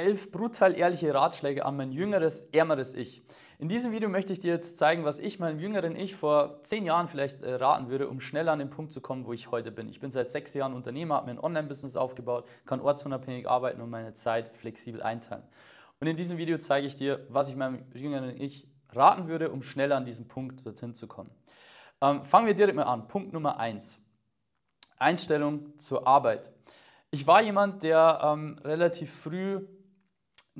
elf brutal ehrliche Ratschläge an mein jüngeres, ärmeres Ich. In diesem Video möchte ich dir jetzt zeigen, was ich meinem jüngeren Ich vor zehn Jahren vielleicht äh, raten würde, um schneller an den Punkt zu kommen, wo ich heute bin. Ich bin seit sechs Jahren Unternehmer, habe mir ein Online-Business aufgebaut, kann ortsunabhängig arbeiten und meine Zeit flexibel einteilen. Und in diesem Video zeige ich dir, was ich meinem jüngeren Ich raten würde, um schneller an diesen Punkt dorthin zu kommen. Ähm, fangen wir direkt mal an. Punkt Nummer eins: Einstellung zur Arbeit. Ich war jemand, der ähm, relativ früh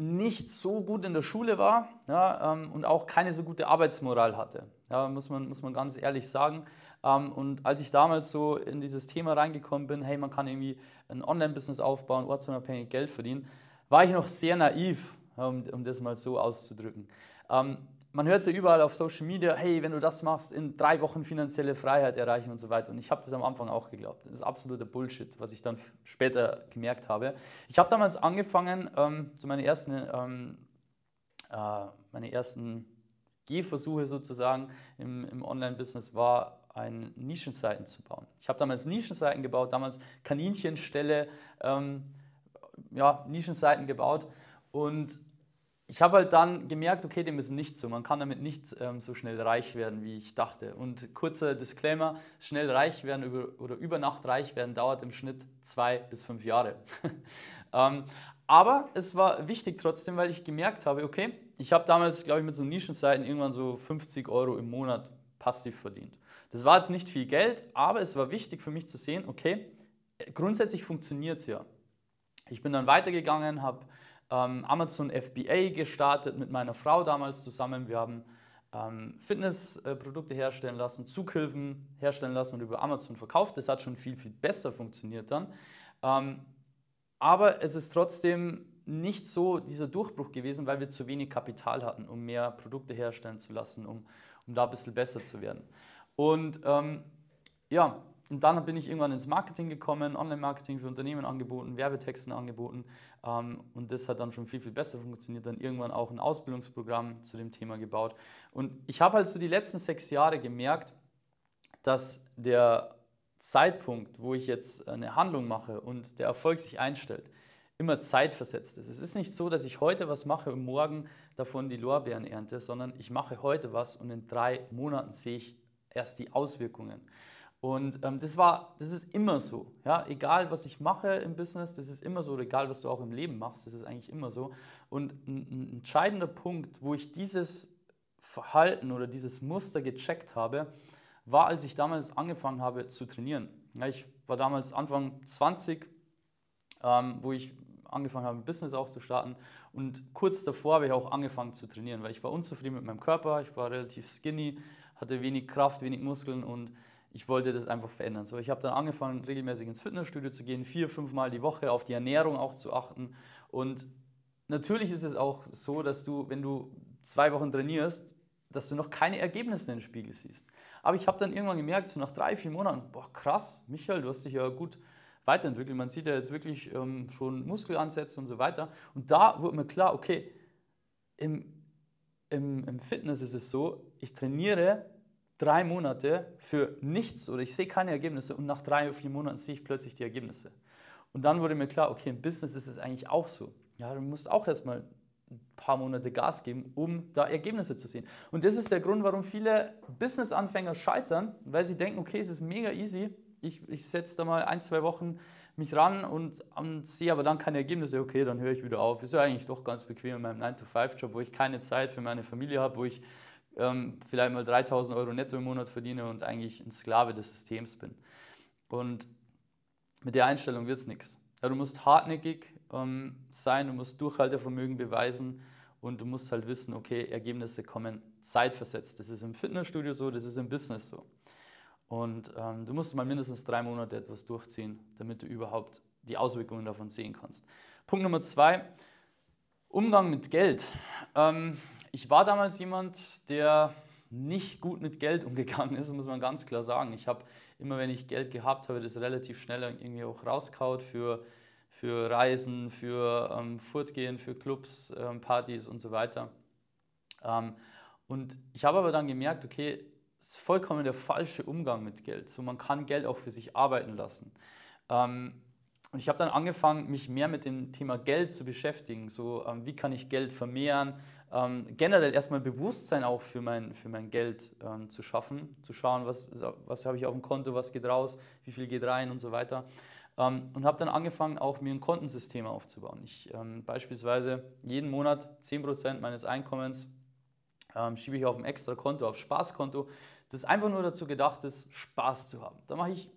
nicht so gut in der Schule war ja, ähm, und auch keine so gute Arbeitsmoral hatte. Ja, muss, man, muss man ganz ehrlich sagen. Ähm, und als ich damals so in dieses Thema reingekommen bin, hey, man kann irgendwie ein Online-Business aufbauen, ortsunabhängig Geld verdienen, war ich noch sehr naiv, um, um das mal so auszudrücken. Ähm, man hört es ja überall auf Social Media, hey, wenn du das machst, in drei Wochen finanzielle Freiheit erreichen und so weiter. Und ich habe das am Anfang auch geglaubt. Das ist absoluter Bullshit, was ich dann später gemerkt habe. Ich habe damals angefangen, ähm, so meine ersten, ähm, äh, meine ersten Gehversuche sozusagen im, im Online-Business war, ein Nischenseiten zu bauen. Ich habe damals Nischenseiten gebaut, damals Kaninchenstelle, ähm, ja, Nischenseiten gebaut und ich habe halt dann gemerkt, okay, dem ist nicht so. Man kann damit nicht ähm, so schnell reich werden, wie ich dachte. Und kurzer Disclaimer: Schnell reich werden über, oder über Nacht reich werden dauert im Schnitt zwei bis fünf Jahre. ähm, aber es war wichtig trotzdem, weil ich gemerkt habe, okay, ich habe damals, glaube ich, mit so Nischenseiten irgendwann so 50 Euro im Monat passiv verdient. Das war jetzt nicht viel Geld, aber es war wichtig für mich zu sehen, okay, grundsätzlich funktioniert es ja. Ich bin dann weitergegangen, habe ähm, Amazon FBA gestartet mit meiner Frau damals zusammen. Wir haben ähm, Fitnessprodukte herstellen lassen, Zughilfen herstellen lassen und über Amazon verkauft. Das hat schon viel, viel besser funktioniert dann. Ähm, aber es ist trotzdem nicht so dieser Durchbruch gewesen, weil wir zu wenig Kapital hatten, um mehr Produkte herstellen zu lassen, um, um da ein bisschen besser zu werden. Und ähm, ja, und dann bin ich irgendwann ins Marketing gekommen, Online-Marketing für Unternehmen angeboten, Werbetexten angeboten. Ähm, und das hat dann schon viel, viel besser funktioniert. Dann irgendwann auch ein Ausbildungsprogramm zu dem Thema gebaut. Und ich habe halt so die letzten sechs Jahre gemerkt, dass der Zeitpunkt, wo ich jetzt eine Handlung mache und der Erfolg sich einstellt, immer zeitversetzt ist. Es ist nicht so, dass ich heute was mache und morgen davon die Lorbeeren ernte, sondern ich mache heute was und in drei Monaten sehe ich erst die Auswirkungen. Und ähm, das war, das ist immer so. Ja? Egal, was ich mache im Business, das ist immer so. Oder egal, was du auch im Leben machst, das ist eigentlich immer so. Und ein, ein entscheidender Punkt, wo ich dieses Verhalten oder dieses Muster gecheckt habe, war, als ich damals angefangen habe zu trainieren. Ja, ich war damals Anfang 20, ähm, wo ich angefangen habe, ein Business auch zu starten. Und kurz davor habe ich auch angefangen zu trainieren, weil ich war unzufrieden mit meinem Körper, ich war relativ skinny, hatte wenig Kraft, wenig Muskeln und ich wollte das einfach verändern. So, ich habe dann angefangen, regelmäßig ins Fitnessstudio zu gehen, vier, fünf Mal die Woche auf die Ernährung auch zu achten. Und natürlich ist es auch so, dass du, wenn du zwei Wochen trainierst, dass du noch keine Ergebnisse im Spiegel siehst. Aber ich habe dann irgendwann gemerkt, so nach drei, vier Monaten, boah, krass, Michael, du hast dich ja gut weiterentwickelt. Man sieht ja jetzt wirklich ähm, schon Muskelansätze und so weiter. Und da wurde mir klar, okay, im, im, im Fitness ist es so, ich trainiere drei Monate für nichts oder ich sehe keine Ergebnisse und nach drei oder vier Monaten sehe ich plötzlich die Ergebnisse. Und dann wurde mir klar, okay, im Business ist es eigentlich auch so. Ja, du musst auch erstmal ein paar Monate Gas geben, um da Ergebnisse zu sehen. Und das ist der Grund, warum viele Business-Anfänger scheitern, weil sie denken, okay, es ist mega easy, ich, ich setze da mal ein, zwei Wochen mich ran und, und sehe aber dann keine Ergebnisse, okay, dann höre ich wieder auf. Ist ja eigentlich doch ganz bequem in meinem 9-to-5-Job, wo ich keine Zeit für meine Familie habe, wo ich ähm, vielleicht mal 3000 Euro netto im Monat verdiene und eigentlich ein Sklave des Systems bin. Und mit der Einstellung wird es nichts. Ja, du musst hartnäckig ähm, sein, du musst Durchhaltevermögen beweisen und du musst halt wissen, okay, Ergebnisse kommen zeitversetzt. Das ist im Fitnessstudio so, das ist im Business so. Und ähm, du musst mal mindestens drei Monate etwas durchziehen, damit du überhaupt die Auswirkungen davon sehen kannst. Punkt Nummer zwei, Umgang mit Geld. Ähm, ich war damals jemand, der nicht gut mit Geld umgegangen ist, muss man ganz klar sagen. Ich habe immer, wenn ich Geld gehabt habe, das relativ schnell irgendwie auch rauskaut für, für Reisen, für ähm, Fortgehen, für Clubs, ähm, Partys und so weiter. Ähm, und ich habe aber dann gemerkt, okay, es ist vollkommen der falsche Umgang mit Geld. So, man kann Geld auch für sich arbeiten lassen. Ähm, und ich habe dann angefangen, mich mehr mit dem Thema Geld zu beschäftigen. So, ähm, wie kann ich Geld vermehren? Ähm, generell erstmal Bewusstsein auch für mein, für mein Geld ähm, zu schaffen, zu schauen, was, was habe ich auf dem Konto, was geht raus, wie viel geht rein und so weiter. Ähm, und habe dann angefangen, auch mir ein Kontensystem aufzubauen. Ich ähm, beispielsweise jeden Monat 10% meines Einkommens ähm, schiebe ich auf ein extra Konto, auf Spaßkonto, das einfach nur dazu gedacht ist, Spaß zu haben. Da mache ich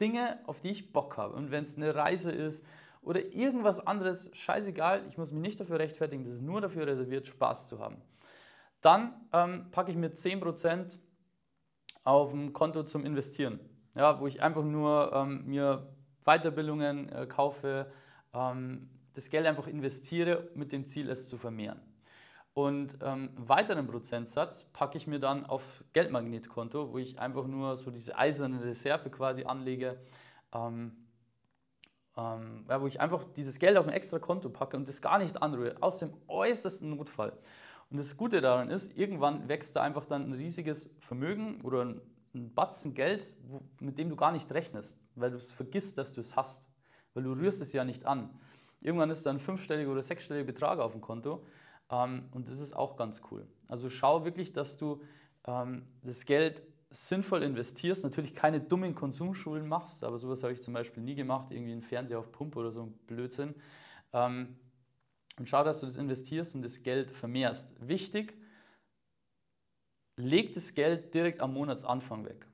Dinge, auf die ich Bock habe. Und wenn es eine Reise ist oder irgendwas anderes, scheißegal, ich muss mich nicht dafür rechtfertigen, das ist nur dafür reserviert, Spaß zu haben. Dann ähm, packe ich mir 10% auf ein Konto zum Investieren, ja, wo ich einfach nur ähm, mir Weiterbildungen äh, kaufe, ähm, das Geld einfach investiere mit dem Ziel, es zu vermehren. Und ähm, weiteren Prozentsatz packe ich mir dann auf Geldmagnetkonto, wo ich einfach nur so diese eiserne Reserve quasi anlege, ähm, ähm, wo ich einfach dieses Geld auf ein extra Konto packe und das gar nicht anrühre, aus dem äußersten Notfall. Und das Gute daran ist, irgendwann wächst da einfach dann ein riesiges Vermögen oder ein, ein Batzen Geld, wo, mit dem du gar nicht rechnest, weil du es vergisst, dass du es hast, weil du rührst es ja nicht an. Irgendwann ist da ein fünfstelliger oder sechsstelliger Betrag auf dem Konto ähm, und das ist auch ganz cool. Also schau wirklich, dass du ähm, das Geld sinnvoll investierst, natürlich keine dummen Konsumschulen machst, aber sowas habe ich zum Beispiel nie gemacht, irgendwie einen Fernseher auf Pumpe oder so ein Blödsinn. Ähm, und schau, dass du das investierst und das Geld vermehrst. Wichtig, leg das Geld direkt am Monatsanfang weg.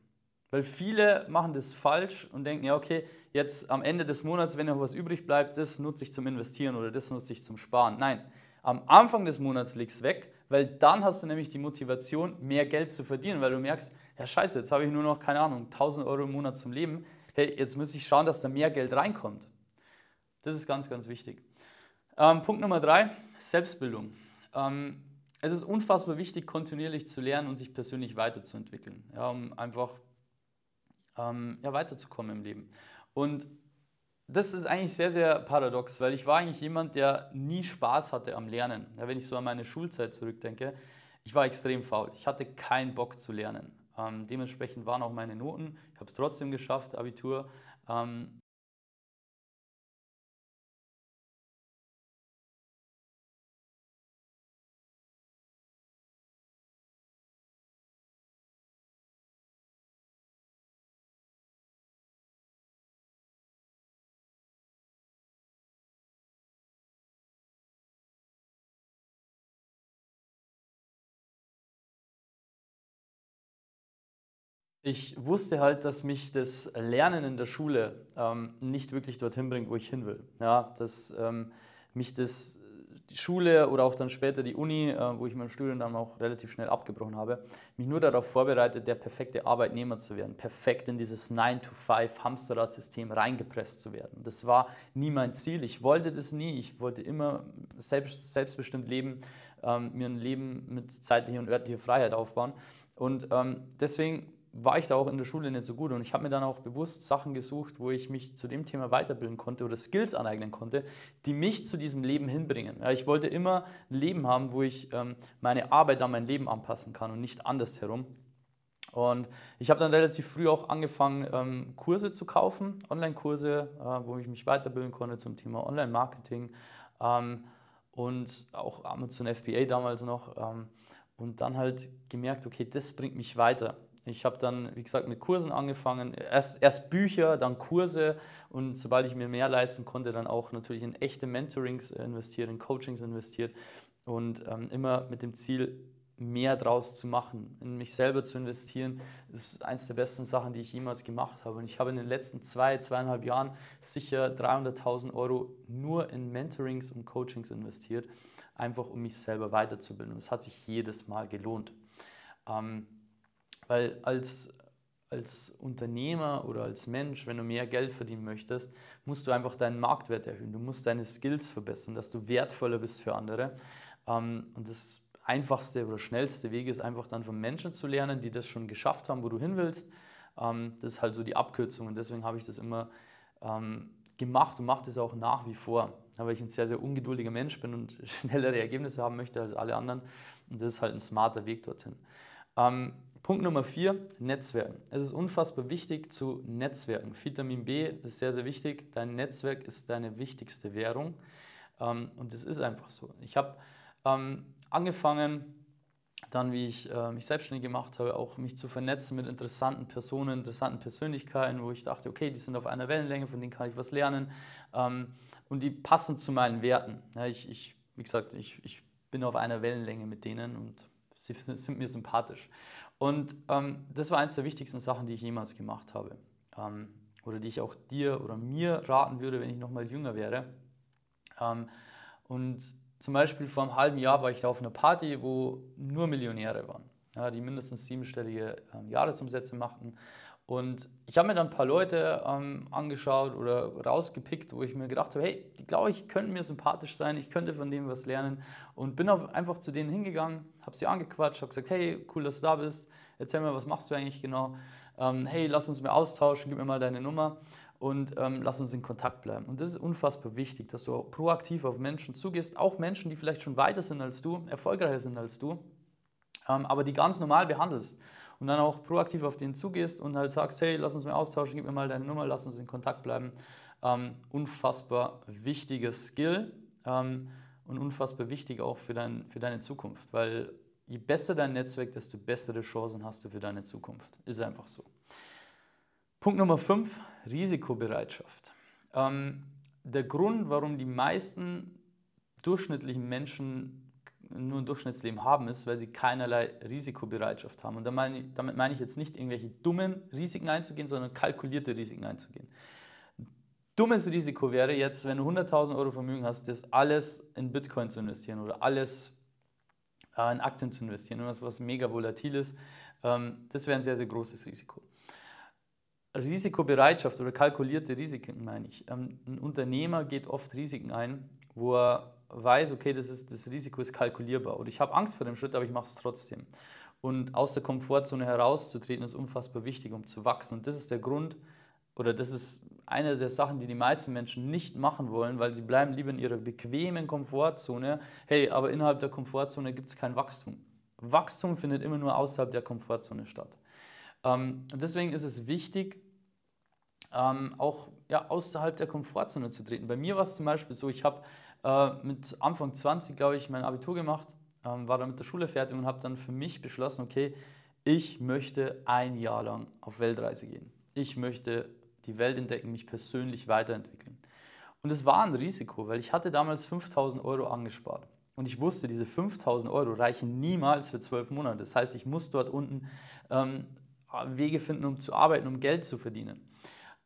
Weil viele machen das falsch und denken, ja, okay, jetzt am Ende des Monats, wenn noch was übrig bleibt, das nutze ich zum Investieren oder das nutze ich zum Sparen. Nein, am Anfang des Monats legst weg, weil dann hast du nämlich die Motivation, mehr Geld zu verdienen, weil du merkst, ja scheiße, jetzt habe ich nur noch, keine Ahnung, 1000 Euro im Monat zum Leben. Hey, jetzt muss ich schauen, dass da mehr Geld reinkommt. Das ist ganz, ganz wichtig. Ähm, Punkt Nummer drei, Selbstbildung. Ähm, es ist unfassbar wichtig, kontinuierlich zu lernen und sich persönlich weiterzuentwickeln, ja, um einfach ähm, ja, weiterzukommen im Leben. Und das ist eigentlich sehr, sehr paradox, weil ich war eigentlich jemand, der nie Spaß hatte am Lernen. Ja, wenn ich so an meine Schulzeit zurückdenke, ich war extrem faul. Ich hatte keinen Bock zu lernen. Ähm, dementsprechend waren auch meine Noten. Ich habe es trotzdem geschafft, Abitur. Ähm, Ich wusste halt, dass mich das Lernen in der Schule ähm, nicht wirklich dorthin bringt, wo ich hin will. Ja, dass ähm, mich das die Schule oder auch dann später die Uni, äh, wo ich mein Studium dann auch relativ schnell abgebrochen habe, mich nur darauf vorbereitet, der perfekte Arbeitnehmer zu werden, perfekt in dieses 9-to-5-Hamsterrad-System reingepresst zu werden. Das war nie mein Ziel. Ich wollte das nie. Ich wollte immer selbst, selbstbestimmt leben, ähm, mir ein Leben mit zeitlicher und örtlicher Freiheit aufbauen. Und ähm, deswegen war ich da auch in der Schule nicht so gut und ich habe mir dann auch bewusst Sachen gesucht, wo ich mich zu dem Thema weiterbilden konnte oder Skills aneignen konnte, die mich zu diesem Leben hinbringen. Ja, ich wollte immer ein Leben haben, wo ich ähm, meine Arbeit an mein Leben anpassen kann und nicht andersherum. Und ich habe dann relativ früh auch angefangen, ähm, Kurse zu kaufen, Online-Kurse, äh, wo ich mich weiterbilden konnte zum Thema Online-Marketing ähm, und auch Amazon FBA damals noch. Ähm, und dann halt gemerkt, okay, das bringt mich weiter. Ich habe dann, wie gesagt, mit Kursen angefangen. Erst, erst Bücher, dann Kurse und sobald ich mir mehr leisten konnte, dann auch natürlich in echte Mentorings investiert, in Coachings investiert und ähm, immer mit dem Ziel, mehr draus zu machen, in mich selber zu investieren, ist eines der besten Sachen, die ich jemals gemacht habe. Und ich habe in den letzten zwei, zweieinhalb Jahren sicher 300.000 Euro nur in Mentorings und Coachings investiert, einfach um mich selber weiterzubilden. Und es hat sich jedes Mal gelohnt. Ähm, weil als, als Unternehmer oder als Mensch, wenn du mehr Geld verdienen möchtest, musst du einfach deinen Marktwert erhöhen. Du musst deine Skills verbessern, dass du wertvoller bist für andere. Ähm, und das einfachste oder schnellste Weg ist einfach dann von Menschen zu lernen, die das schon geschafft haben, wo du hin willst. Ähm, das ist halt so die Abkürzung und deswegen habe ich das immer ähm, gemacht und mache das auch nach wie vor, weil ich ein sehr, sehr ungeduldiger Mensch bin und schnellere Ergebnisse haben möchte als alle anderen. Und das ist halt ein smarter Weg dorthin. Punkt Nummer vier, Netzwerken. Es ist unfassbar wichtig zu Netzwerken. Vitamin B ist sehr, sehr wichtig. Dein Netzwerk ist deine wichtigste Währung. Ähm, und das ist einfach so. Ich habe ähm, angefangen, dann, wie ich äh, mich selbstständig gemacht habe, auch mich zu vernetzen mit interessanten Personen, interessanten Persönlichkeiten, wo ich dachte, okay, die sind auf einer Wellenlänge, von denen kann ich was lernen ähm, und die passen zu meinen Werten. Ja, ich, ich, wie gesagt, ich, ich bin auf einer Wellenlänge mit denen und sie sind mir sympathisch. Und ähm, das war eines der wichtigsten Sachen, die ich jemals gemacht habe ähm, oder die ich auch dir oder mir raten würde, wenn ich noch mal jünger wäre. Ähm, und zum Beispiel vor einem halben Jahr war ich da auf einer Party, wo nur Millionäre waren, ja, die mindestens siebenstellige ähm, Jahresumsätze machten. Und ich habe mir dann ein paar Leute ähm, angeschaut oder rausgepickt, wo ich mir gedacht habe, hey, die glaube ich könnten mir sympathisch sein, ich könnte von dem was lernen. Und bin auf, einfach zu denen hingegangen, habe sie angequatscht, habe gesagt, hey, cool, dass du da bist, erzähl mir, was machst du eigentlich genau? Ähm, hey, lass uns mal austauschen, gib mir mal deine Nummer und ähm, lass uns in Kontakt bleiben. Und das ist unfassbar wichtig, dass du proaktiv auf Menschen zugehst, auch Menschen, die vielleicht schon weiter sind als du, erfolgreicher sind als du, ähm, aber die ganz normal behandelst. Und dann auch proaktiv auf den zugehst und halt sagst, hey, lass uns mal austauschen, gib mir mal deine Nummer, lass uns in Kontakt bleiben. Ähm, unfassbar wichtiger Skill ähm, und unfassbar wichtig auch für, dein, für deine Zukunft, weil je besser dein Netzwerk, desto bessere Chancen hast du für deine Zukunft. Ist einfach so. Punkt Nummer 5, Risikobereitschaft. Ähm, der Grund, warum die meisten durchschnittlichen Menschen nur ein Durchschnittsleben haben, ist, weil sie keinerlei Risikobereitschaft haben. Und damit meine, ich, jetzt nicht irgendwelche dummen Risiken einzugehen, sondern kalkulierte Risiken einzugehen. Dummes Risiko wäre jetzt, wenn du 100.000 Euro Vermögen hast, das alles in Bitcoin zu investieren oder alles äh, in Aktien zu investieren, irgendwas, was mega volatil ist. Ähm, das wäre ein sehr, sehr großes Risiko. Risikobereitschaft oder kalkulierte Risiken meine ich. Ähm, ein Unternehmer geht oft Risiken ein, wo er weiß, okay, das, ist, das Risiko ist kalkulierbar oder ich habe Angst vor dem Schritt, aber ich mache es trotzdem. Und aus der Komfortzone herauszutreten ist unfassbar wichtig, um zu wachsen. Und das ist der Grund oder das ist eine der Sachen, die die meisten Menschen nicht machen wollen, weil sie bleiben lieber in ihrer bequemen Komfortzone. Hey, aber innerhalb der Komfortzone gibt es kein Wachstum. Wachstum findet immer nur außerhalb der Komfortzone statt. Ähm, und deswegen ist es wichtig, ähm, auch ja, außerhalb der Komfortzone zu treten. Bei mir war es zum Beispiel so, ich habe äh, mit Anfang 20, glaube ich, mein Abitur gemacht, ähm, war dann mit der Schule fertig und habe dann für mich beschlossen, okay, ich möchte ein Jahr lang auf Weltreise gehen. Ich möchte die Welt entdecken, mich persönlich weiterentwickeln. Und es war ein Risiko, weil ich hatte damals 5000 Euro angespart. Und ich wusste, diese 5000 Euro reichen niemals für zwölf Monate. Das heißt, ich muss dort unten ähm, Wege finden, um zu arbeiten, um Geld zu verdienen.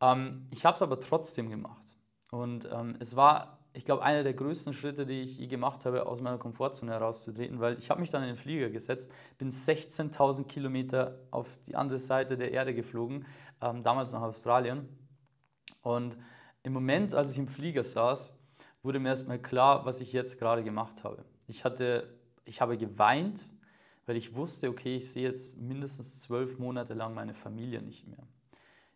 Ähm, ich habe es aber trotzdem gemacht. Und ähm, es war, ich glaube, einer der größten Schritte, die ich je gemacht habe, aus meiner Komfortzone herauszutreten, weil ich habe mich dann in den Flieger gesetzt, bin 16.000 Kilometer auf die andere Seite der Erde geflogen, ähm, damals nach Australien. Und im Moment, als ich im Flieger saß, wurde mir erstmal klar, was ich jetzt gerade gemacht habe. Ich, hatte, ich habe geweint, weil ich wusste, okay, ich sehe jetzt mindestens zwölf Monate lang meine Familie nicht mehr.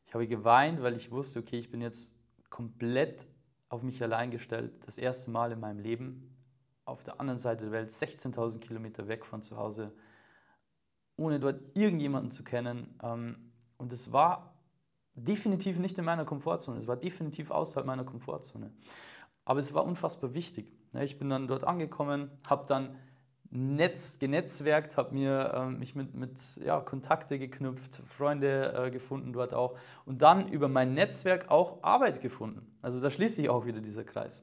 Ich habe geweint, weil ich wusste, okay, ich bin jetzt komplett auf mich allein gestellt, das erste Mal in meinem Leben, auf der anderen Seite der Welt, 16.000 Kilometer weg von zu Hause, ohne dort irgendjemanden zu kennen. Ähm, und es war definitiv nicht in meiner Komfortzone, es war definitiv außerhalb meiner Komfortzone. Aber es war unfassbar wichtig. Ich bin dann dort angekommen, habe dann Netz, genetzwerkt, habe mir äh, mich mit, mit ja, Kontakte geknüpft, Freunde äh, gefunden dort auch und dann über mein Netzwerk auch Arbeit gefunden. Also da schließt sich auch wieder dieser Kreis.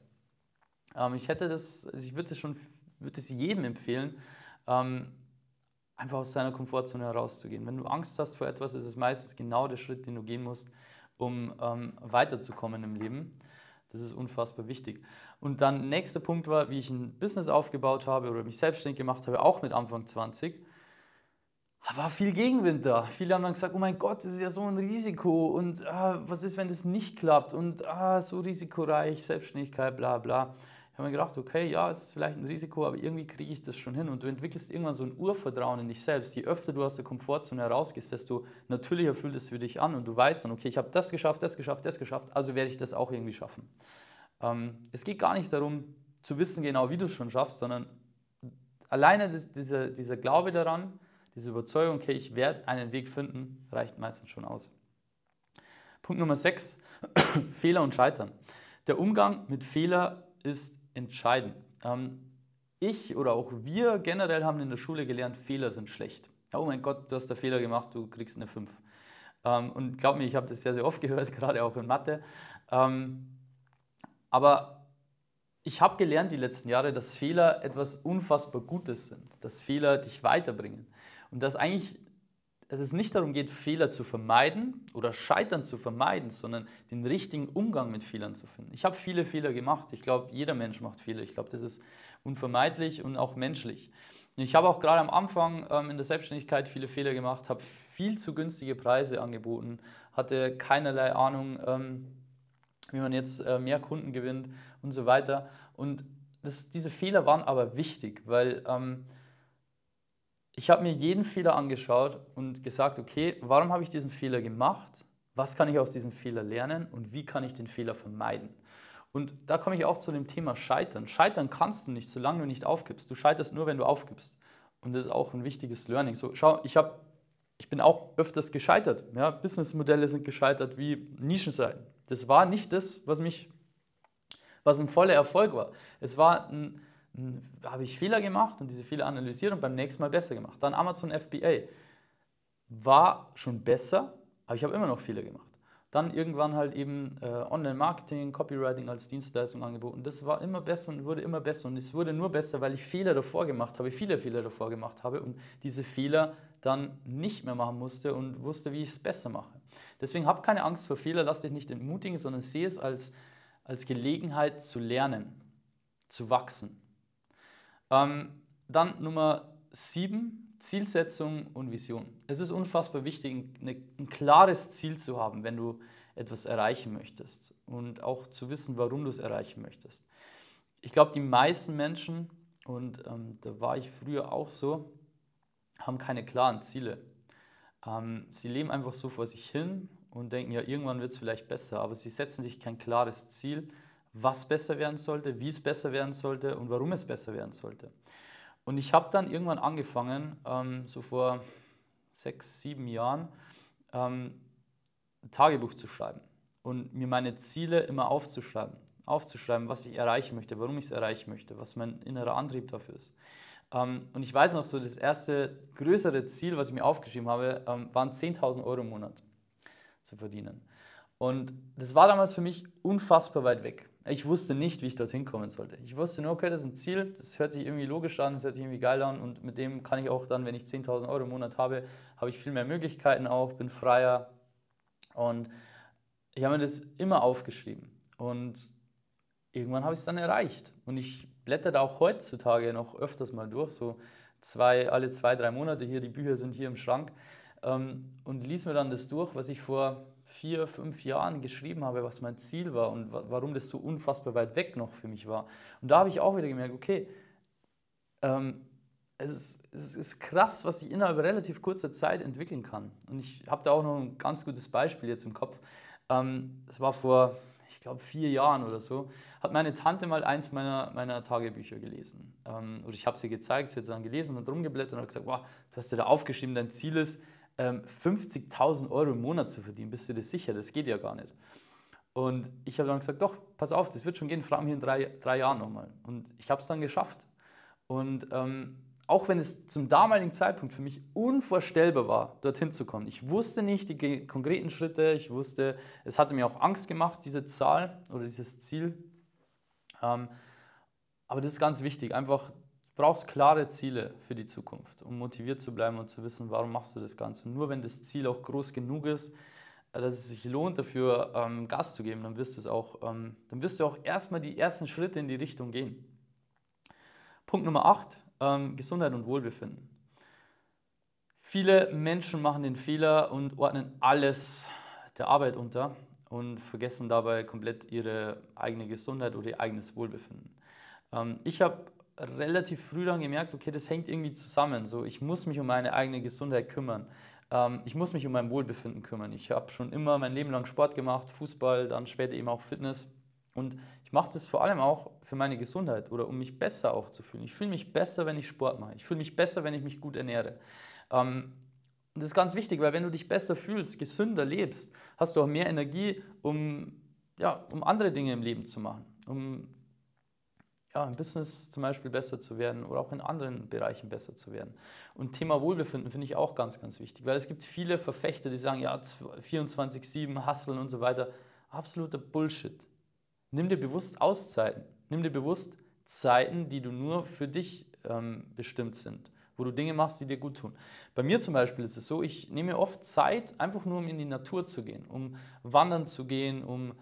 Ähm, ich hätte das, also ich würde es schon, würde es jedem empfehlen, ähm, einfach aus seiner Komfortzone herauszugehen. Wenn du Angst hast vor etwas, ist es meistens genau der Schritt, den du gehen musst, um ähm, weiterzukommen im Leben. Das ist unfassbar wichtig. Und dann nächster Punkt war, wie ich ein Business aufgebaut habe oder mich selbstständig gemacht habe, auch mit Anfang 20. War viel Gegenwind da. Viele haben dann gesagt, oh mein Gott, das ist ja so ein Risiko und ah, was ist, wenn das nicht klappt und ah, so risikoreich, Selbstständigkeit, bla bla. Ich habe mir gedacht, okay, ja, es ist vielleicht ein Risiko, aber irgendwie kriege ich das schon hin. Und du entwickelst irgendwann so ein Urvertrauen in dich selbst. Je öfter du aus der Komfortzone herausgehst, desto natürlicher fühlt es für dich an. Und du weißt dann, okay, ich habe das geschafft, das geschafft, das geschafft, also werde ich das auch irgendwie schaffen. Ähm, es geht gar nicht darum, zu wissen genau, wie du es schon schaffst, sondern alleine das, dieser, dieser Glaube daran, Diese Überzeugung, okay, ich werde einen Weg finden, reicht meistens schon aus. Punkt Nummer 6, Fehler und Scheitern. Der Umgang mit Fehler ist entscheidend. Ähm, ich oder auch wir generell haben in der Schule gelernt, Fehler sind schlecht. Oh mein Gott, du hast da Fehler gemacht, du kriegst eine 5. Ähm, und glaub mir, ich habe das sehr, sehr oft gehört, gerade auch in Mathe. Ähm, aber ich habe gelernt die letzten Jahre, dass Fehler etwas unfassbar Gutes sind, dass Fehler dich weiterbringen und dass eigentlich dass es nicht darum geht, Fehler zu vermeiden oder Scheitern zu vermeiden, sondern den richtigen Umgang mit Fehlern zu finden. Ich habe viele Fehler gemacht. Ich glaube, jeder Mensch macht Fehler. Ich glaube, das ist unvermeidlich und auch menschlich. Ich habe auch gerade am Anfang ähm, in der Selbstständigkeit viele Fehler gemacht, habe viel zu günstige Preise angeboten, hatte keinerlei Ahnung, ähm, wie man jetzt äh, mehr Kunden gewinnt und so weiter. Und das, diese Fehler waren aber wichtig, weil ähm, ich habe mir jeden Fehler angeschaut und gesagt, okay, warum habe ich diesen Fehler gemacht? Was kann ich aus diesem Fehler lernen und wie kann ich den Fehler vermeiden? Und da komme ich auch zu dem Thema Scheitern. Scheitern kannst du nicht, solange du nicht aufgibst. Du scheiterst nur, wenn du aufgibst. Und das ist auch ein wichtiges Learning. So, schau, ich, hab, ich bin auch öfters gescheitert. Ja? Businessmodelle sind gescheitert wie Nischenseiten. Das war nicht das, was mich, was ein voller Erfolg war. Es war ein habe ich Fehler gemacht und diese Fehler analysiert und beim nächsten Mal besser gemacht. Dann Amazon FBA war schon besser, aber ich habe immer noch Fehler gemacht. Dann irgendwann halt eben äh, Online-Marketing, Copywriting als Dienstleistung angeboten. Das war immer besser und wurde immer besser. Und es wurde nur besser, weil ich Fehler davor gemacht habe, viele Fehler davor gemacht habe und diese Fehler dann nicht mehr machen musste und wusste, wie ich es besser mache. Deswegen hab keine Angst vor Fehler, lass dich nicht entmutigen, sondern sehe es als, als Gelegenheit zu lernen, zu wachsen. Ähm, dann Nummer sieben, Zielsetzung und Vision. Es ist unfassbar wichtig, ein, ein klares Ziel zu haben, wenn du etwas erreichen möchtest und auch zu wissen, warum du es erreichen möchtest. Ich glaube, die meisten Menschen, und ähm, da war ich früher auch so, haben keine klaren Ziele. Ähm, sie leben einfach so vor sich hin und denken, ja, irgendwann wird es vielleicht besser, aber sie setzen sich kein klares Ziel was besser werden sollte, wie es besser werden sollte und warum es besser werden sollte. Und ich habe dann irgendwann angefangen, ähm, so vor sechs, sieben Jahren, ähm, ein Tagebuch zu schreiben und mir meine Ziele immer aufzuschreiben. Aufzuschreiben, was ich erreichen möchte, warum ich es erreichen möchte, was mein innerer Antrieb dafür ist. Ähm, und ich weiß noch so, das erste größere Ziel, was ich mir aufgeschrieben habe, ähm, waren 10.000 Euro im Monat zu verdienen. Und das war damals für mich unfassbar weit weg. Ich wusste nicht, wie ich dorthin kommen sollte. Ich wusste nur, okay, das ist ein Ziel, das hört sich irgendwie logisch an, das hört sich irgendwie geil an und mit dem kann ich auch dann, wenn ich 10.000 Euro im Monat habe, habe ich viel mehr Möglichkeiten auch, bin freier und ich habe mir das immer aufgeschrieben und irgendwann habe ich es dann erreicht und ich blätter da auch heutzutage noch öfters mal durch, so zwei, alle zwei, drei Monate hier, die Bücher sind hier im Schrank ähm, und lies mir dann das durch, was ich vor vier, fünf Jahren geschrieben habe, was mein Ziel war und warum das so unfassbar weit weg noch für mich war. Und da habe ich auch wieder gemerkt, okay, ähm, es, ist, es ist krass, was ich innerhalb relativ kurzer Zeit entwickeln kann. Und ich habe da auch noch ein ganz gutes Beispiel jetzt im Kopf. Ähm, das war vor, ich glaube, vier Jahren oder so, hat meine Tante mal eins meiner, meiner Tagebücher gelesen. Ähm, oder ich habe sie gezeigt, sie hat dann gelesen und rumgeblättert und hat gesagt, wow, du hast dir da aufgeschrieben, dein Ziel ist, 50.000 ähm, Euro im Monat zu verdienen, bist du dir sicher? Das geht ja gar nicht. Und ich habe dann gesagt, doch, pass auf, das wird schon gehen, frag mich in drei, drei Jahren nochmal. Und ich habe es dann geschafft. Und ähm, auch wenn es zum damaligen Zeitpunkt für mich unvorstellbar war, dorthin zu kommen. Ich wusste nicht die konkreten Schritte, ich wusste, es hatte mir auch Angst gemacht, diese Zahl oder dieses Ziel. Ähm, aber das ist ganz wichtig, einfach brauchst klare Ziele für die Zukunft, um motiviert zu bleiben und zu wissen, warum machst du das Ganze. Nur wenn das Ziel auch groß genug ist, äh, dass es sich lohnt, dafür ähm, Gas zu geben, dann wirst du es auch, ähm, dann wirst du auch erstmal die ersten Schritte in die Richtung gehen. Punkt Nummer 8, ähm, Gesundheit und Wohlbefinden. Viele Menschen machen den Fehler und ordnen alles der Arbeit unter und vergessen dabei komplett ihre eigene Gesundheit oder ihr eigenes Wohlbefinden. Ähm, ich habe relativ früh dann gemerkt, okay, das hängt irgendwie zusammen. So, ich muss mich um meine eigene Gesundheit kümmern. Ähm, ich muss mich um mein Wohlbefinden kümmern. Ich habe schon immer mein Leben lang Sport gemacht, Fußball, dann später eben auch Fitness. Und ich mache das vor allem auch für meine Gesundheit oder um mich besser auch zu fühlen. Ich fühle mich besser, wenn ich Sport mache. Ich fühle mich besser, wenn ich mich gut ernähre. Ähm, und das ist ganz wichtig, weil wenn du dich besser fühlst, gesünder lebst, hast du auch mehr Energie, um, ja, um andere Dinge im Leben zu machen, um ja, im Business zum Beispiel besser zu werden oder auch in anderen Bereichen besser zu werden. Und Thema Wohlbefinden finde ich auch ganz, ganz wichtig, weil es gibt viele Verfechter, die sagen, ja, 24-7, Hasseln und so weiter. Absoluter Bullshit. Nimm dir bewusst Auszeiten. Nimm dir bewusst Zeiten, die du nur für dich ähm, bestimmt sind wo du Dinge machst, die dir gut tun. Bei mir zum Beispiel ist es so, ich nehme oft Zeit, einfach nur um in die Natur zu gehen, um wandern zu gehen, um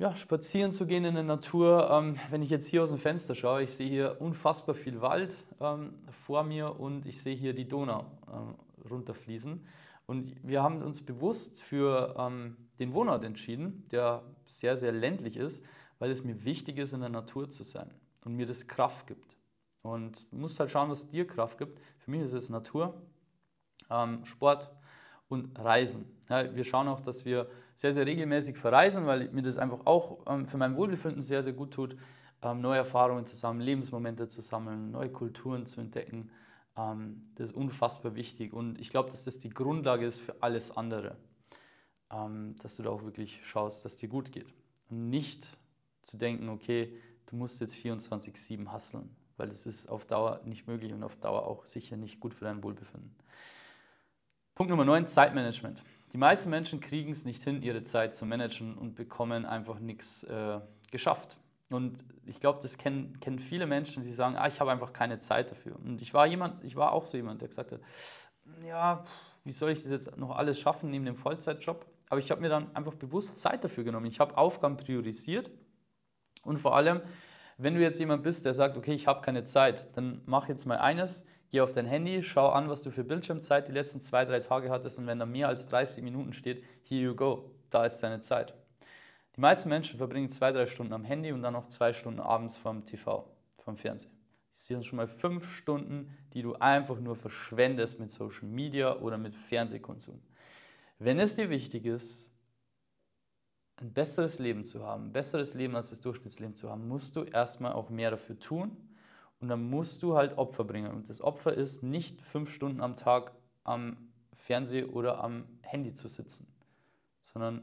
ja, spazieren zu gehen in der Natur. Ähm, wenn ich jetzt hier aus dem Fenster schaue, ich sehe hier unfassbar viel Wald ähm, vor mir und ich sehe hier die Donau äh, runterfließen. Und wir haben uns bewusst für ähm, den Wohnort entschieden, der sehr, sehr ländlich ist, weil es mir wichtig ist, in der Natur zu sein und mir das Kraft gibt. Und du musst halt schauen, was dir Kraft gibt. Für mich ist es Natur, ähm, Sport und Reisen. Ja, wir schauen auch, dass wir sehr, sehr regelmäßig verreisen, weil mir das einfach auch ähm, für mein Wohlbefinden sehr, sehr gut tut, ähm, neue Erfahrungen zu sammeln, Lebensmomente zu sammeln, neue Kulturen zu entdecken. Ähm, das ist unfassbar wichtig und ich glaube, dass das die Grundlage ist für alles andere. Dass du da auch wirklich schaust, dass dir gut geht. Und nicht zu denken, okay, du musst jetzt 24-7 hasseln weil das ist auf Dauer nicht möglich und auf Dauer auch sicher nicht gut für dein Wohlbefinden. Punkt Nummer 9, Zeitmanagement. Die meisten Menschen kriegen es nicht hin, ihre Zeit zu managen und bekommen einfach nichts äh, geschafft. Und ich glaube, das kennen, kennen viele Menschen, die sagen, ah, ich habe einfach keine Zeit dafür. Und ich war jemand, ich war auch so jemand, der gesagt hat, ja, wie soll ich das jetzt noch alles schaffen neben dem Vollzeitjob? Aber ich habe mir dann einfach bewusst Zeit dafür genommen. Ich habe Aufgaben priorisiert und vor allem wenn du jetzt jemand bist, der sagt, okay, ich habe keine Zeit, dann mach jetzt mal eines, geh auf dein Handy, schau an, was du für Bildschirmzeit die letzten zwei, drei Tage hattest und wenn da mehr als 30 Minuten steht, here you go, da ist deine Zeit. Die meisten Menschen verbringen zwei, drei Stunden am Handy und dann noch zwei Stunden abends vom TV, vom Fernsehen. Das sind schon mal fünf Stunden, die du einfach nur verschwendest mit Social Media oder mit Fernsehkonsum. Wenn es dir wichtig ist, ein besseres Leben zu haben, ein besseres Leben als das Durchschnittsleben zu haben, musst du erstmal auch mehr dafür tun und dann musst du halt Opfer bringen. Und das Opfer ist nicht fünf Stunden am Tag am Fernseher oder am Handy zu sitzen, sondern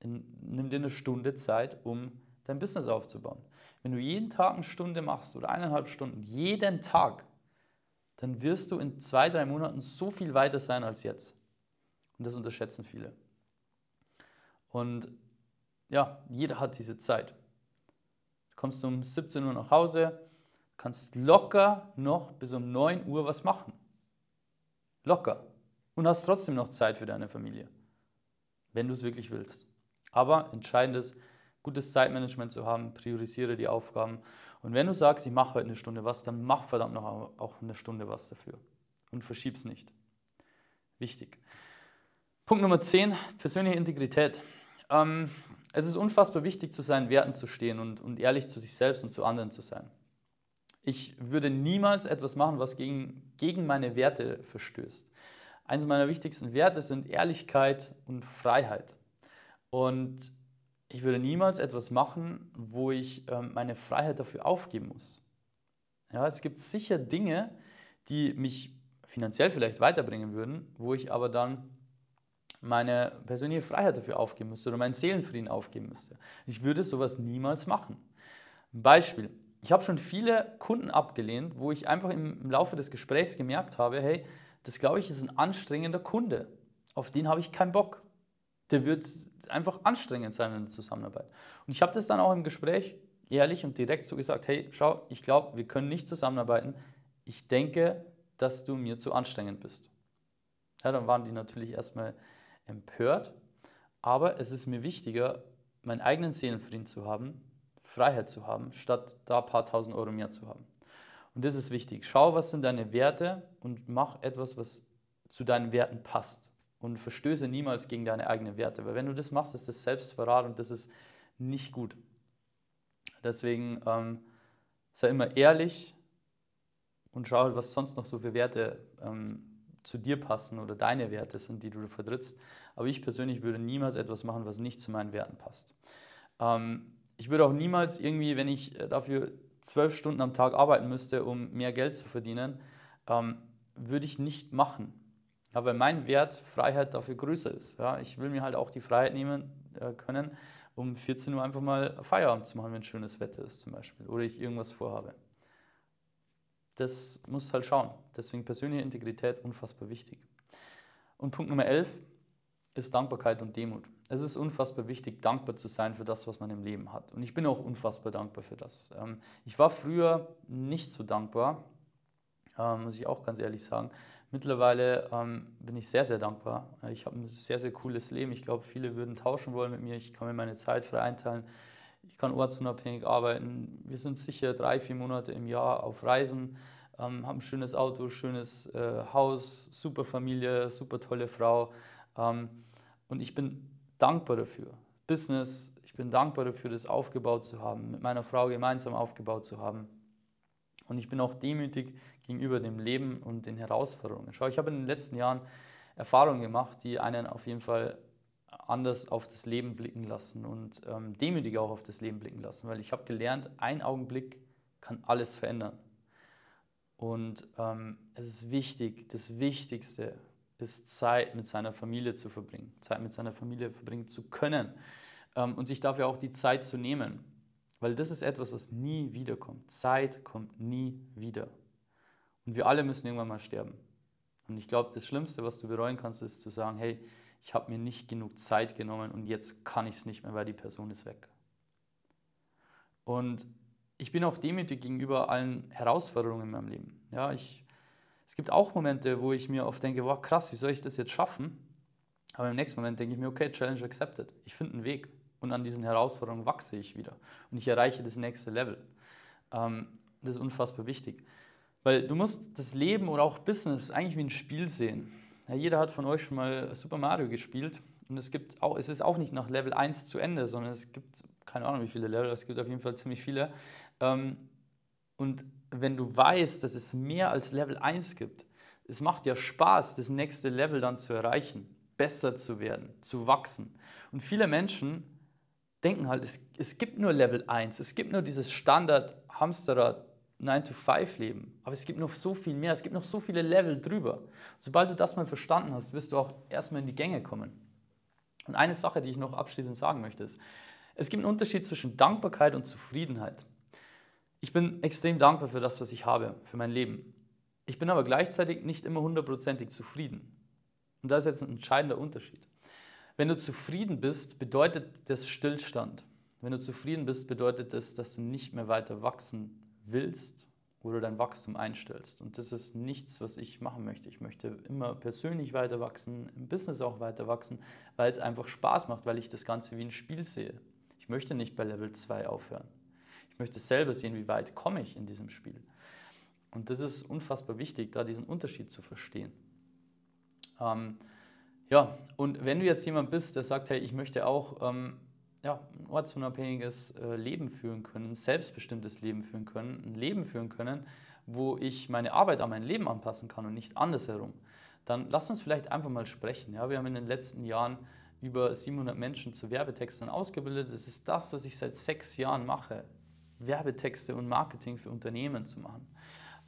in, nimm dir eine Stunde Zeit, um dein Business aufzubauen. Wenn du jeden Tag eine Stunde machst oder eineinhalb Stunden, jeden Tag, dann wirst du in zwei, drei Monaten so viel weiter sein als jetzt. Und das unterschätzen viele. Und ja, jeder hat diese Zeit. Du kommst um 17 Uhr nach Hause, kannst locker noch bis um 9 Uhr was machen. Locker. Und hast trotzdem noch Zeit für deine Familie, wenn du es wirklich willst. Aber entscheidend ist, gutes Zeitmanagement zu haben, priorisiere die Aufgaben. Und wenn du sagst, ich mache heute eine Stunde was, dann mach verdammt noch auch eine Stunde was dafür. Und verschieb's nicht. Wichtig. Punkt Nummer 10, persönliche Integrität. Ähm, es ist unfassbar wichtig, zu seinen Werten zu stehen und, und ehrlich zu sich selbst und zu anderen zu sein. Ich würde niemals etwas machen, was gegen, gegen meine Werte verstößt. Eines meiner wichtigsten Werte sind Ehrlichkeit und Freiheit. Und ich würde niemals etwas machen, wo ich ähm, meine Freiheit dafür aufgeben muss. Ja, es gibt sicher Dinge, die mich finanziell vielleicht weiterbringen würden, wo ich aber dann meine persönliche Freiheit dafür aufgeben müsste oder meinen Seelenfrieden aufgeben müsste. Ich würde sowas niemals machen. Beispiel. Ich habe schon viele Kunden abgelehnt, wo ich einfach im Laufe des Gesprächs gemerkt habe, hey, das glaube ich ist ein anstrengender Kunde. Auf den habe ich keinen Bock. Der wird einfach anstrengend sein in der Zusammenarbeit. Und ich habe das dann auch im Gespräch ehrlich und direkt so gesagt, hey, schau, ich glaube, wir können nicht zusammenarbeiten. Ich denke, dass du mir zu anstrengend bist. Ja, dann waren die natürlich erstmal empört, aber es ist mir wichtiger, meinen eigenen Seelenfrieden zu haben, Freiheit zu haben, statt da ein paar tausend Euro mehr zu haben. Und das ist wichtig. Schau, was sind deine Werte und mach etwas, was zu deinen Werten passt. Und verstöße niemals gegen deine eigenen Werte. Weil wenn du das machst, ist das Selbstverrat und das ist nicht gut. Deswegen ähm, sei immer ehrlich und schau, was sonst noch so für Werte ähm, zu dir passen oder deine Werte sind, die du vertrittst. Aber ich persönlich würde niemals etwas machen, was nicht zu meinen Werten passt. Ähm, ich würde auch niemals irgendwie, wenn ich äh, dafür zwölf Stunden am Tag arbeiten müsste, um mehr Geld zu verdienen, ähm, würde ich nicht machen. Ja, weil mein Wert Freiheit dafür größer ist. Ja, ich will mir halt auch die Freiheit nehmen äh, können, um 14 Uhr einfach mal Feierabend zu machen, wenn schönes Wetter ist zum Beispiel oder ich irgendwas vorhabe. Das muss halt schauen. Deswegen persönliche Integrität unfassbar wichtig. Und Punkt Nummer 11 ist Dankbarkeit und Demut. Es ist unfassbar wichtig, dankbar zu sein für das, was man im Leben hat. Und ich bin auch unfassbar dankbar für das. Ähm, ich war früher nicht so dankbar, ähm, muss ich auch ganz ehrlich sagen. Mittlerweile ähm, bin ich sehr, sehr dankbar. Ich habe ein sehr, sehr cooles Leben. Ich glaube, viele würden tauschen wollen mit mir. Ich kann mir meine Zeit frei einteilen. Ich kann ortsunabhängig arbeiten. Wir sind sicher drei, vier Monate im Jahr auf Reisen, haben ein schönes Auto, schönes äh, Haus, super Familie, super tolle Frau. Und ich bin dankbar dafür. Business, ich bin dankbar dafür, das aufgebaut zu haben, mit meiner Frau gemeinsam aufgebaut zu haben. Und ich bin auch demütig gegenüber dem Leben und den Herausforderungen. Schau, ich habe in den letzten Jahren Erfahrungen gemacht, die einen auf jeden Fall anders auf das Leben blicken lassen und ähm, demütig auch auf das Leben blicken lassen, weil ich habe gelernt, ein Augenblick kann alles verändern. Und ähm, es ist wichtig, das Wichtigste ist Zeit mit seiner Familie zu verbringen, Zeit mit seiner Familie verbringen zu können ähm, und sich dafür auch die Zeit zu nehmen. Weil das ist etwas, was nie wiederkommt. Zeit kommt nie wieder. Und wir alle müssen irgendwann mal sterben. Und ich glaube, das Schlimmste, was du bereuen kannst, ist zu sagen, hey, ich habe mir nicht genug Zeit genommen und jetzt kann ich es nicht mehr, weil die Person ist weg. Und ich bin auch demütig gegenüber allen Herausforderungen in meinem Leben. Ja, ich, es gibt auch Momente, wo ich mir oft denke, wow, krass, wie soll ich das jetzt schaffen? Aber im nächsten Moment denke ich mir, okay, Challenge accepted. Ich finde einen Weg und an diesen Herausforderungen wachse ich wieder und ich erreiche das nächste Level. Ähm, das ist unfassbar wichtig, weil du musst das Leben oder auch Business eigentlich wie ein Spiel sehen. Ja, jeder hat von euch schon mal Super Mario gespielt und es gibt auch, es ist auch nicht nach Level 1 zu Ende, sondern es gibt keine Ahnung wie viele Level, es gibt auf jeden Fall ziemlich viele. Ähm, und wenn du weißt, dass es mehr als Level 1 gibt, es macht ja Spaß, das nächste Level dann zu erreichen, besser zu werden, zu wachsen. Und viele Menschen denken halt, es, es gibt nur Level 1, es gibt nur dieses Standard-Hamsterrad 9-to-5-Leben. Aber es gibt noch so viel mehr, es gibt noch so viele Level drüber. Sobald du das mal verstanden hast, wirst du auch erstmal in die Gänge kommen. Und eine Sache, die ich noch abschließend sagen möchte, ist, es gibt einen Unterschied zwischen Dankbarkeit und Zufriedenheit. Ich bin extrem dankbar für das, was ich habe, für mein Leben. Ich bin aber gleichzeitig nicht immer hundertprozentig zufrieden. Und da ist jetzt ein entscheidender Unterschied. Wenn du zufrieden bist, bedeutet das Stillstand. Wenn du zufrieden bist, bedeutet das, dass du nicht mehr weiter wachsen willst oder dein Wachstum einstellst. Und das ist nichts, was ich machen möchte. Ich möchte immer persönlich weiter wachsen, im Business auch weiter wachsen, weil es einfach Spaß macht, weil ich das Ganze wie ein Spiel sehe. Ich möchte nicht bei Level 2 aufhören. Ich möchte selber sehen, wie weit komme ich in diesem Spiel. Und das ist unfassbar wichtig, da diesen Unterschied zu verstehen. Ähm, ja, und wenn du jetzt jemand bist, der sagt, hey, ich möchte auch ähm, ja, ein ortsunabhängiges äh, Leben führen können, ein selbstbestimmtes Leben führen können, ein Leben führen können, wo ich meine Arbeit an mein Leben anpassen kann und nicht andersherum, dann lass uns vielleicht einfach mal sprechen. Ja, wir haben in den letzten Jahren über 700 Menschen zu Werbetextern ausgebildet. Das ist das, was ich seit sechs Jahren mache, Werbetexte und Marketing für Unternehmen zu machen.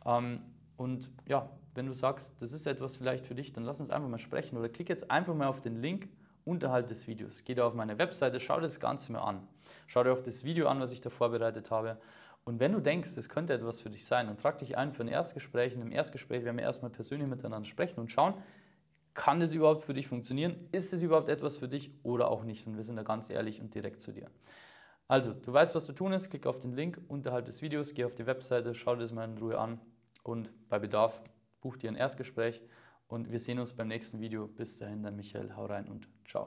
Ähm, und ja, wenn du sagst, das ist etwas vielleicht für dich, dann lass uns einfach mal sprechen oder klick jetzt einfach mal auf den Link unterhalb des Videos. Geh da auf meine Webseite, schau das Ganze mal an. Schau dir auch das Video an, was ich da vorbereitet habe. Und wenn du denkst, das könnte etwas für dich sein, dann trag dich ein für ein Erstgespräch. Und im Erstgespräch werden wir erstmal persönlich miteinander sprechen und schauen, kann das überhaupt für dich funktionieren? Ist es überhaupt etwas für dich oder auch nicht? Und wir sind da ganz ehrlich und direkt zu dir. Also, du weißt, was zu tun ist. Klick auf den Link unterhalb des Videos, geh auf die Webseite, schau dir das mal in Ruhe an und bei Bedarf buch dir ein Erstgespräch und wir sehen uns beim nächsten Video. Bis dahin, dein Michael, hau rein und ciao.